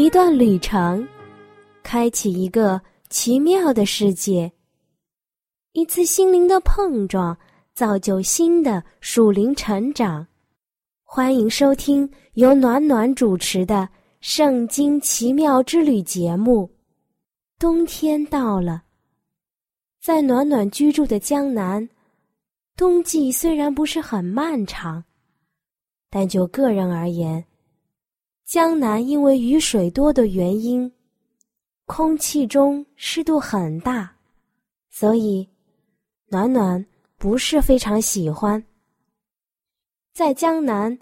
一段旅程，开启一个奇妙的世界；一次心灵的碰撞，造就新的属灵成长。欢迎收听由暖暖主持的《圣经奇妙之旅》节目。冬天到了，在暖暖居住的江南，冬季虽然不是很漫长，但就个人而言，江南因为雨水多的原因，空气中湿度很大，所以暖暖不是非常喜欢。在江南，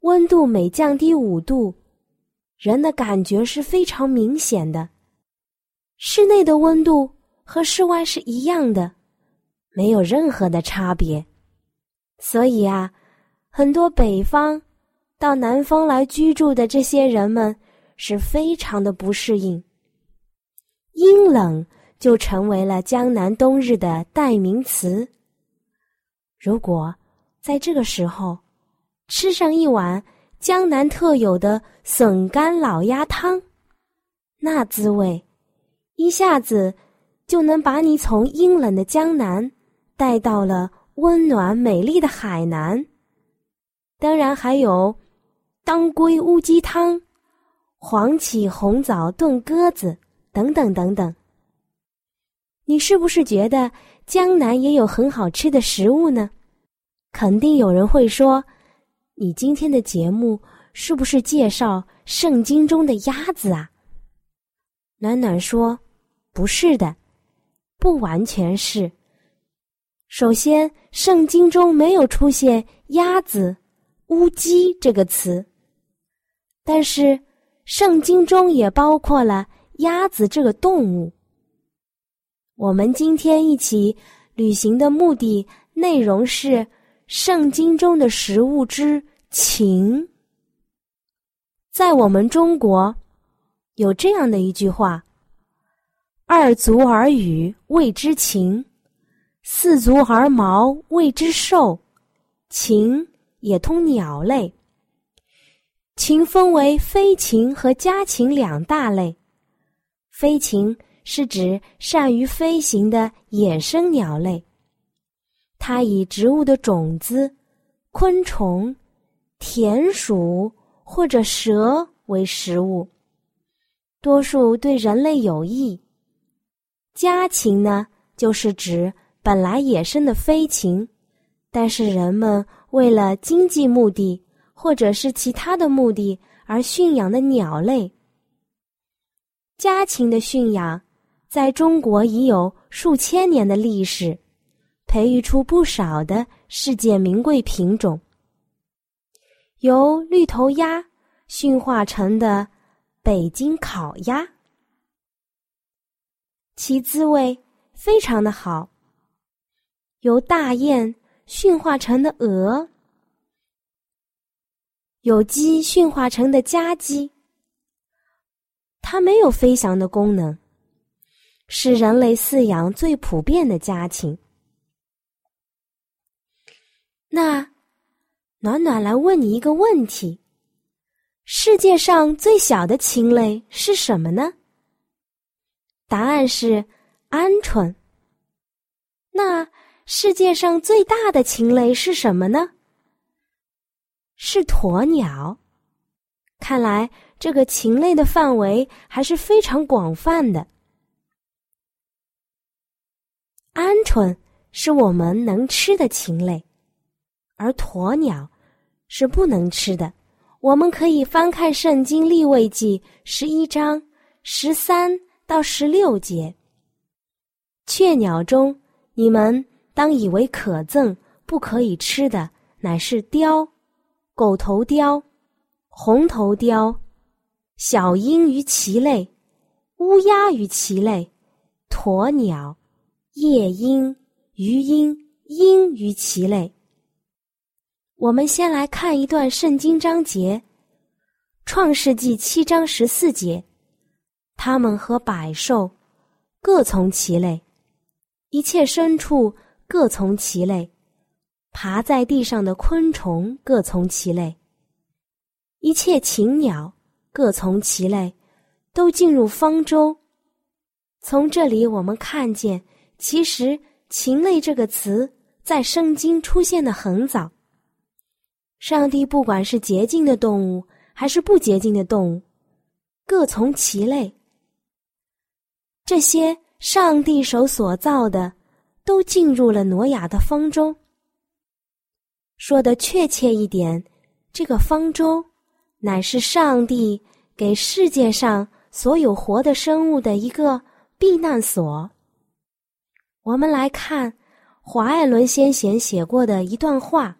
温度每降低五度，人的感觉是非常明显的。室内的温度和室外是一样的，没有任何的差别。所以啊，很多北方。到南方来居住的这些人们是非常的不适应，阴冷就成为了江南冬日的代名词。如果在这个时候吃上一碗江南特有的笋干老鸭汤，那滋味一下子就能把你从阴冷的江南带到了温暖美丽的海南。当然还有。当归乌鸡汤、黄芪红枣炖鸽子等等等等，你是不是觉得江南也有很好吃的食物呢？肯定有人会说：“你今天的节目是不是介绍圣经中的鸭子啊？”暖暖说：“不是的，不完全是。首先，圣经中没有出现鸭子、乌鸡这个词。”但是，圣经中也包括了鸭子这个动物。我们今天一起旅行的目的内容是圣经中的食物之情。在我们中国，有这样的一句话：“二足而语谓之禽，四足而毛谓之兽。”禽也通鸟类。禽分为飞禽和家禽两大类。飞禽是指善于飞行的野生鸟类，它以植物的种子、昆虫、田鼠或者蛇为食物，多数对人类有益。家禽呢，就是指本来野生的飞禽，但是人们为了经济目的。或者是其他的目的而驯养的鸟类，家禽的驯养在中国已有数千年的历史，培育出不少的世界名贵品种。由绿头鸭驯化成的北京烤鸭，其滋味非常的好。由大雁驯化成的鹅。有鸡驯化成的家鸡，它没有飞翔的功能，是人类饲养最普遍的家禽。那暖暖来问你一个问题：世界上最小的禽类是什么呢？答案是鹌鹑。那世界上最大的禽类是什么呢？是鸵鸟，看来这个禽类的范围还是非常广泛的。鹌鹑是我们能吃的禽类，而鸵鸟是不能吃的。我们可以翻看《圣经·立位记》十一章十三到十六节。雀鸟中，你们当以为可憎、不可以吃的，乃是雕。狗头雕、红头雕、小鹰与其类，乌鸦与其类，鸵鸟、夜莺、鱼鹰、鹰与其类。我们先来看一段圣经章节，《创世纪》七章十四节，他们和百兽各从其类，一切牲畜各从其类，爬在地上的昆虫各从其类，一切禽鸟。各从其类，都进入方舟。从这里我们看见，其实“禽类”这个词在圣经出现的很早。上帝不管是洁净的动物，还是不洁净的动物，各从其类。这些上帝手所造的，都进入了挪亚的方舟。说的确切一点，这个方舟。乃是上帝给世界上所有活的生物的一个避难所。我们来看华爱伦先贤写过的一段话：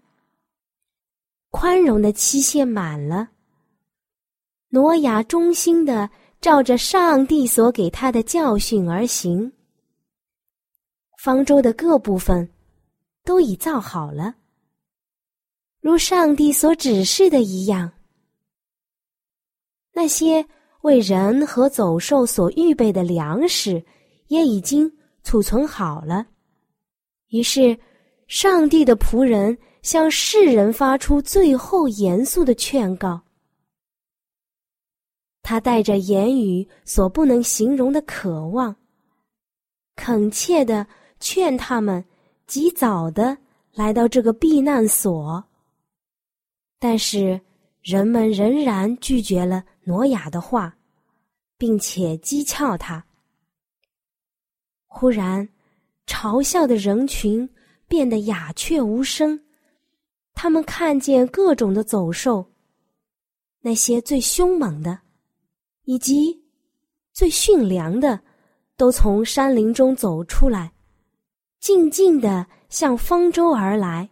宽容的期限满了，挪亚忠心的照着上帝所给他的教训而行，方舟的各部分都已造好了，如上帝所指示的一样。那些为人和走兽所预备的粮食也已经储存好了。于是，上帝的仆人向世人发出最后严肃的劝告。他带着言语所不能形容的渴望，恳切的劝他们及早的来到这个避难所。但是，人们仍然拒绝了。挪亚的话，并且讥诮他。忽然，嘲笑的人群变得鸦雀无声。他们看见各种的走兽，那些最凶猛的，以及最驯良的，都从山林中走出来，静静的向方舟而来。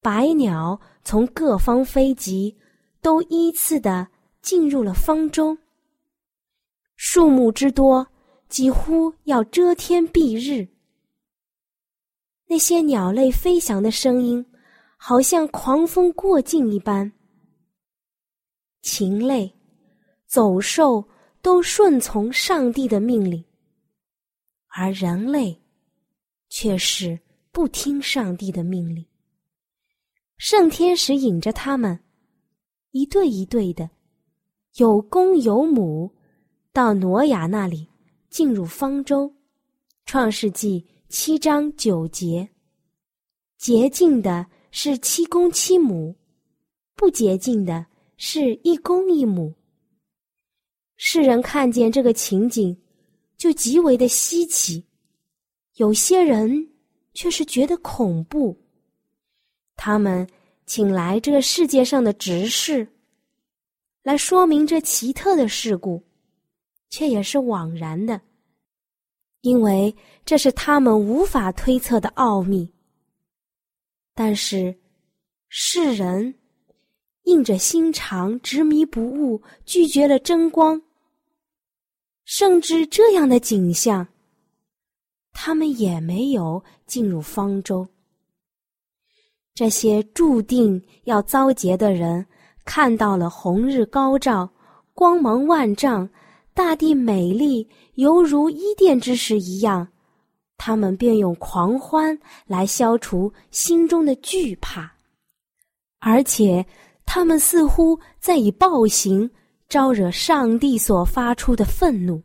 百鸟从各方飞集，都依次的。进入了方舟，数目之多，几乎要遮天蔽日。那些鸟类飞翔的声音，好像狂风过境一般。禽类、走兽都顺从上帝的命令，而人类却是不听上帝的命令。圣天使引着他们，一对一对的。有公有母，到挪亚那里进入方舟，《创世纪》七章九节。洁净的是七公七母，不洁净的是一公一母。世人看见这个情景，就极为的稀奇；有些人却是觉得恐怖。他们请来这世界上的执事。来说明这奇特的事故，却也是枉然的，因为这是他们无法推测的奥秘。但是世人硬着心肠，执迷不悟，拒绝了争光，甚至这样的景象，他们也没有进入方舟。这些注定要遭劫的人。看到了红日高照，光芒万丈，大地美丽，犹如伊甸之时一样，他们便用狂欢来消除心中的惧怕，而且他们似乎在以暴行招惹上帝所发出的愤怒。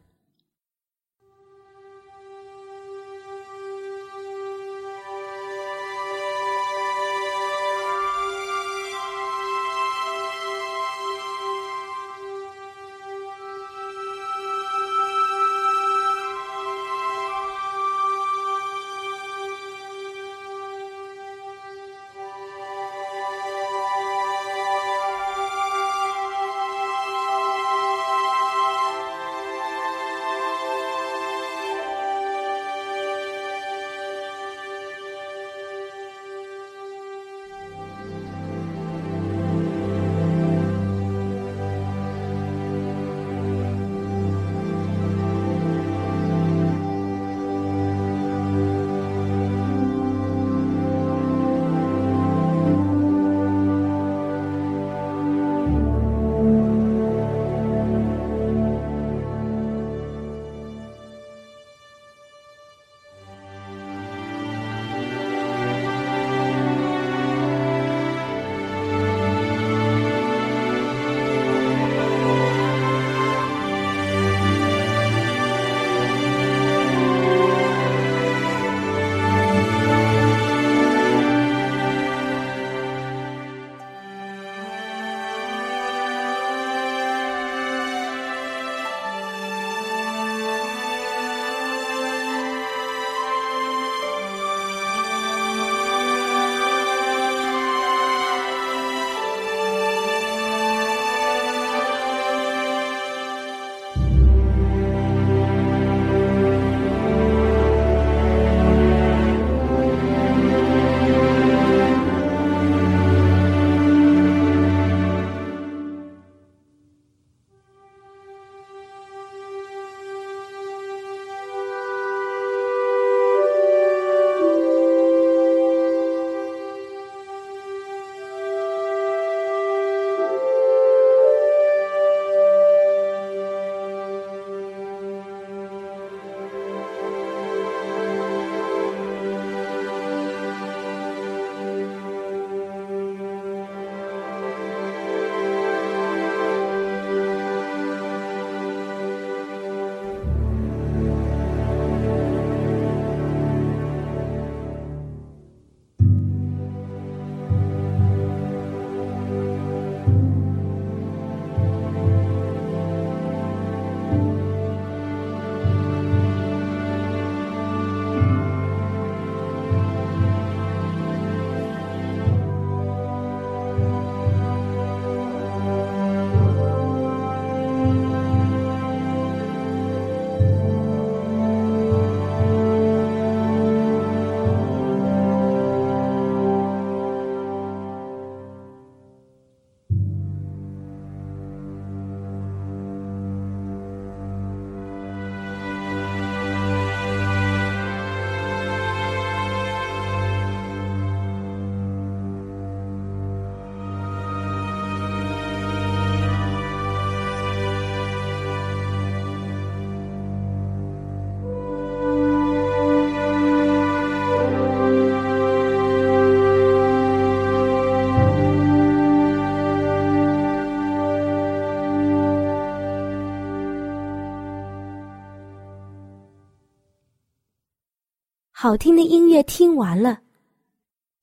好听的音乐听完了，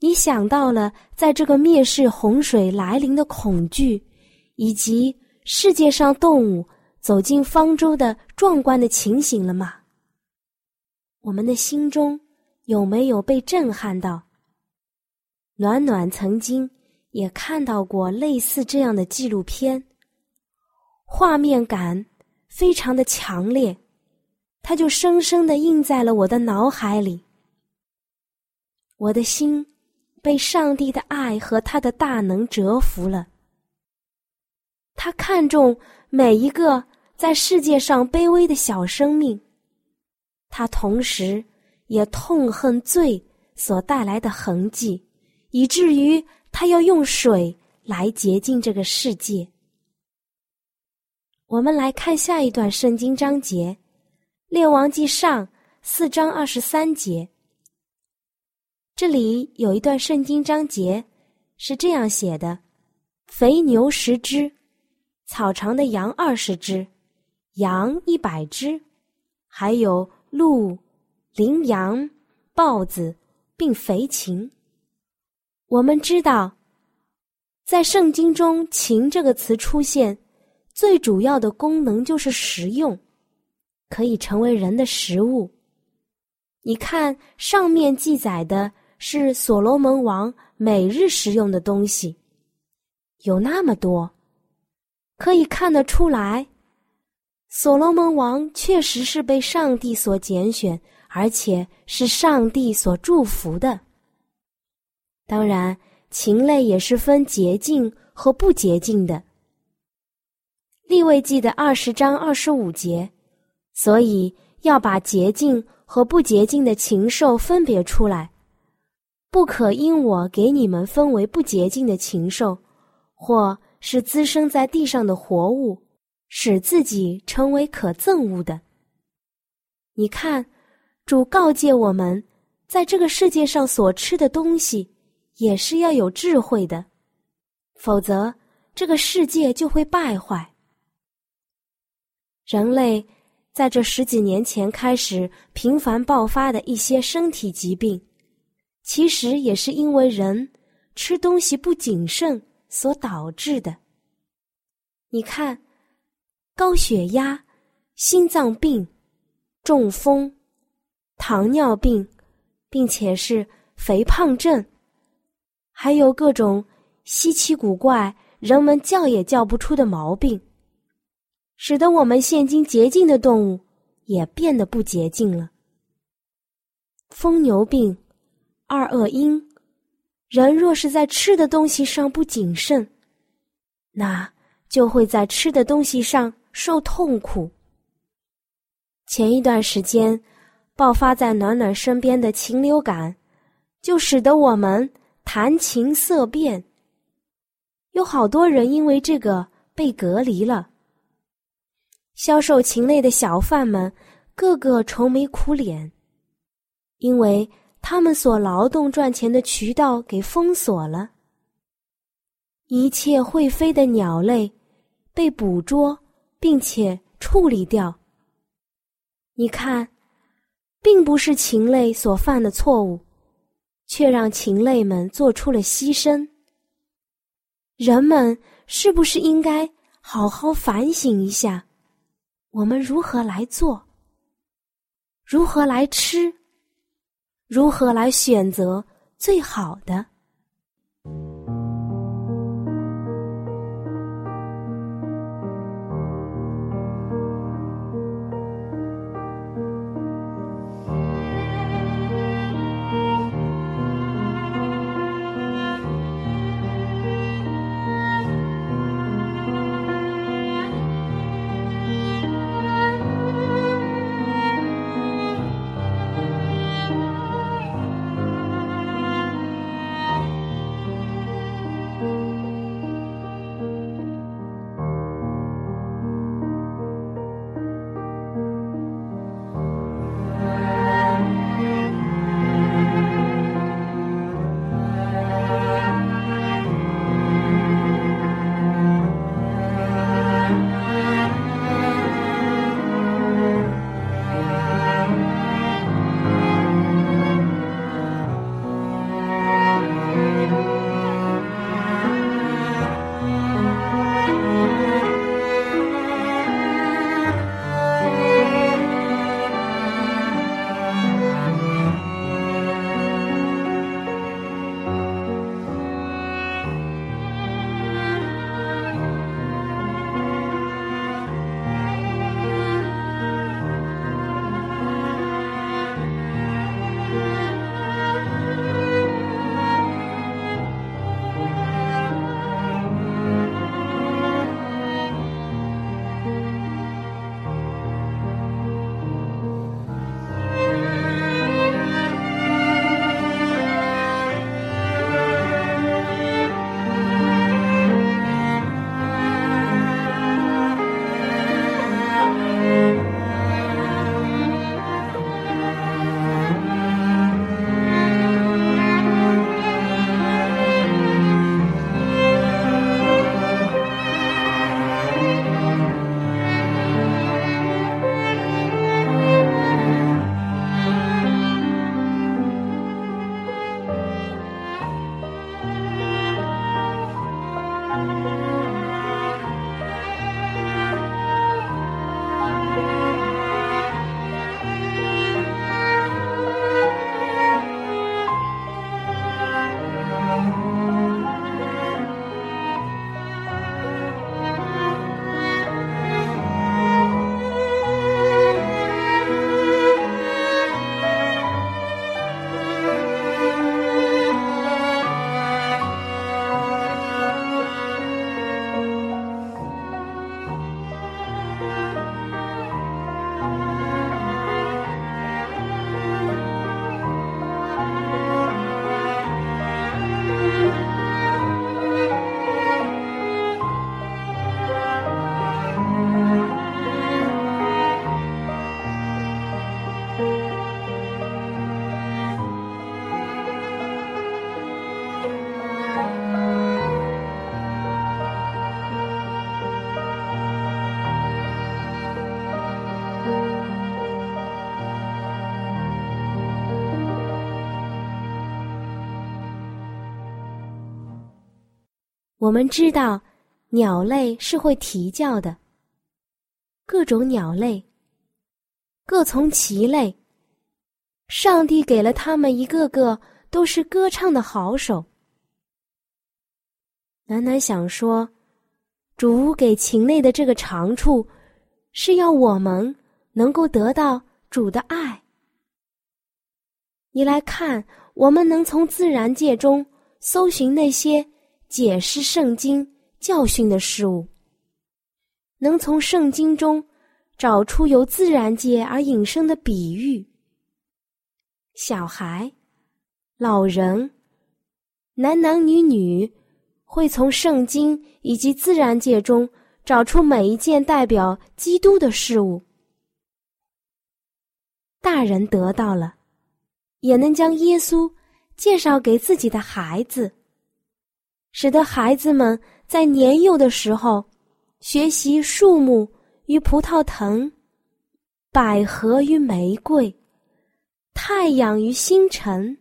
你想到了在这个灭世洪水来临的恐惧，以及世界上动物走进方舟的壮观的情形了吗？我们的心中有没有被震撼到？暖暖曾经也看到过类似这样的纪录片，画面感非常的强烈。它就深深的印在了我的脑海里。我的心被上帝的爱和他的大能折服了。他看重每一个在世界上卑微的小生命，他同时也痛恨罪所带来的痕迹，以至于他要用水来洁净这个世界。我们来看下一段圣经章节。列王记上四章二十三节，这里有一段圣经章节是这样写的：肥牛十只，草场的羊二十只，羊一百只，还有鹿、羚羊、豹子，并肥禽。我们知道，在圣经中“禽”这个词出现，最主要的功能就是食用。可以成为人的食物。你看，上面记载的是所罗门王每日食用的东西，有那么多，可以看得出来，所罗门王确实是被上帝所拣选，而且是上帝所祝福的。当然，禽类也是分洁净和不洁净的。立位记的二十章二十五节。所以要把洁净和不洁净的禽兽分别出来，不可因我给你们分为不洁净的禽兽，或是滋生在地上的活物，使自己成为可憎恶的。你看，主告诫我们，在这个世界上所吃的东西，也是要有智慧的，否则这个世界就会败坏。人类。在这十几年前开始频繁爆发的一些身体疾病，其实也是因为人吃东西不谨慎所导致的。你看，高血压、心脏病、中风、糖尿病，并且是肥胖症，还有各种稀奇古怪、人们叫也叫不出的毛病。使得我们现今洁净的动物也变得不洁净了。疯牛病、二恶因，人若是在吃的东西上不谨慎，那就会在吃的东西上受痛苦。前一段时间爆发在暖暖身边的禽流感，就使得我们谈情色变，有好多人因为这个被隔离了。销售禽类的小贩们个个愁眉苦脸，因为他们所劳动赚钱的渠道给封锁了。一切会飞的鸟类被捕捉并且处理掉。你看，并不是禽类所犯的错误，却让禽类们做出了牺牲。人们是不是应该好好反省一下？我们如何来做？如何来吃？如何来选择最好的？我们知道，鸟类是会啼叫的。各种鸟类，各从其类。上帝给了他们一个个都是歌唱的好手。楠楠想说，主给禽类的这个长处，是要我们能够得到主的爱。你来看，我们能从自然界中搜寻那些解释圣经教训的事物，能从圣经中找出由自然界而引申的比喻。小孩、老人、男男女女。会从圣经以及自然界中找出每一件代表基督的事物。大人得到了，也能将耶稣介绍给自己的孩子，使得孩子们在年幼的时候学习树木与葡萄藤、百合与玫瑰、太阳与星辰。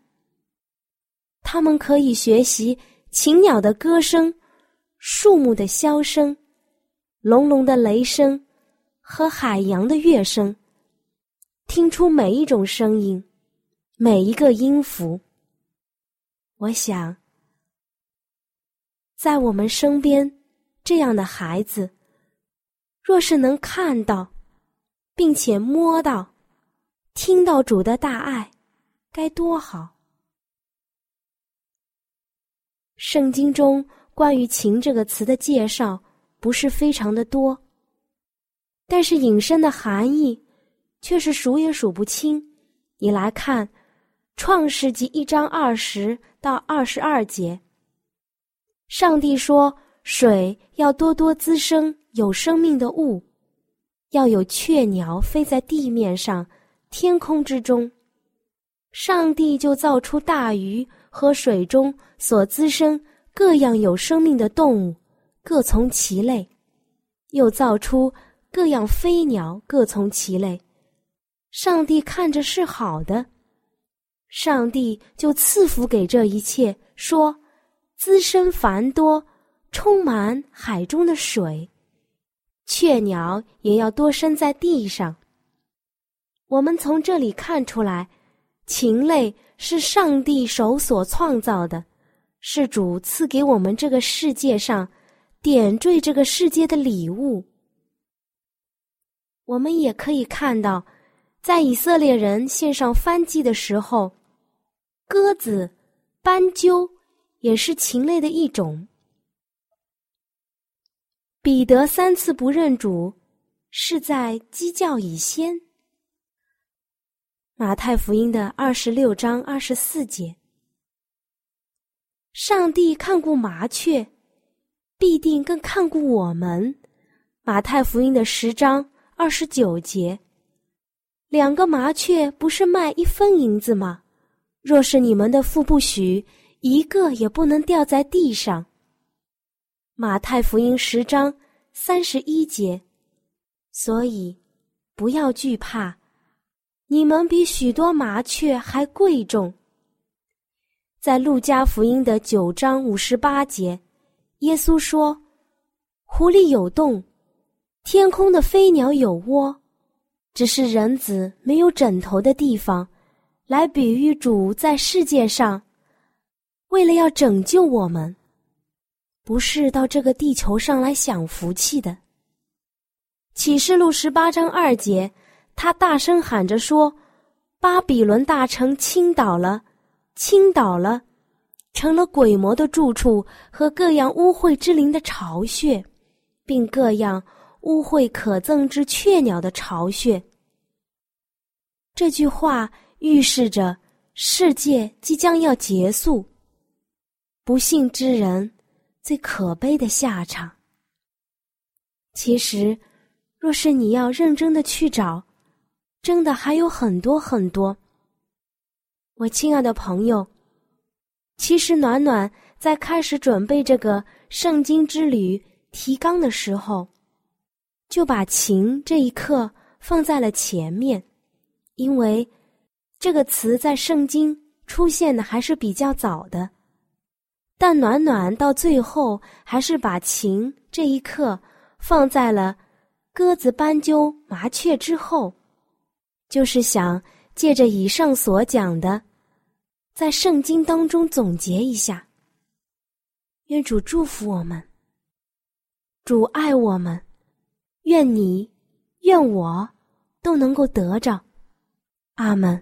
他们可以学习。禽鸟的歌声，树木的箫声，隆隆的雷声，和海洋的乐声，听出每一种声音，每一个音符。我想，在我们身边，这样的孩子，若是能看到，并且摸到，听到主的大爱，该多好！圣经中关于“情”这个词的介绍不是非常的多，但是引申的含义却是数也数不清。你来看《创世纪》一章二十到二十二节，上帝说：“水要多多滋生有生命的物，要有雀鸟飞在地面上、天空之中。”上帝就造出大鱼。和水中所滋生各样有生命的动物，各从其类；又造出各样飞鸟，各从其类。上帝看着是好的，上帝就赐福给这一切，说：“滋生繁多，充满海中的水；雀鸟也要多生在地上。”我们从这里看出来，禽类。是上帝手所创造的，是主赐给我们这个世界上点缀这个世界的礼物。我们也可以看到，在以色列人献上翻祭的时候，鸽子、斑鸠也是禽类的一种。彼得三次不认主，是在鸡叫以先。马太福音的二十六章二十四节，上帝看顾麻雀，必定更看顾我们。马太福音的十章二十九节，两个麻雀不是卖一分银子吗？若是你们的父不许，一个也不能掉在地上。马太福音十章三十一节，所以不要惧怕。你们比许多麻雀还贵重。在路加福音的九章五十八节，耶稣说：“湖里有洞，天空的飞鸟有窝，只是人子没有枕头的地方。”来比喻主在世界上，为了要拯救我们，不是到这个地球上来享福气的。启示录十八章二节。他大声喊着说：“巴比伦大城倾倒了，倾倒了，成了鬼魔的住处和各样污秽之灵的巢穴，并各样污秽可憎之雀鸟的巢穴。”这句话预示着世界即将要结束，不幸之人最可悲的下场。其实，若是你要认真的去找。真的还有很多很多，我亲爱的朋友。其实暖暖在开始准备这个圣经之旅提纲的时候，就把“情”这一课放在了前面，因为这个词在圣经出现的还是比较早的。但暖暖到最后还是把琴这一刻放在了鸽子、斑鸠、麻雀之后，就是想借着以上所讲的，在圣经当中总结一下。愿主祝福我们，主爱我们，愿你，愿我，都能够得着。阿门。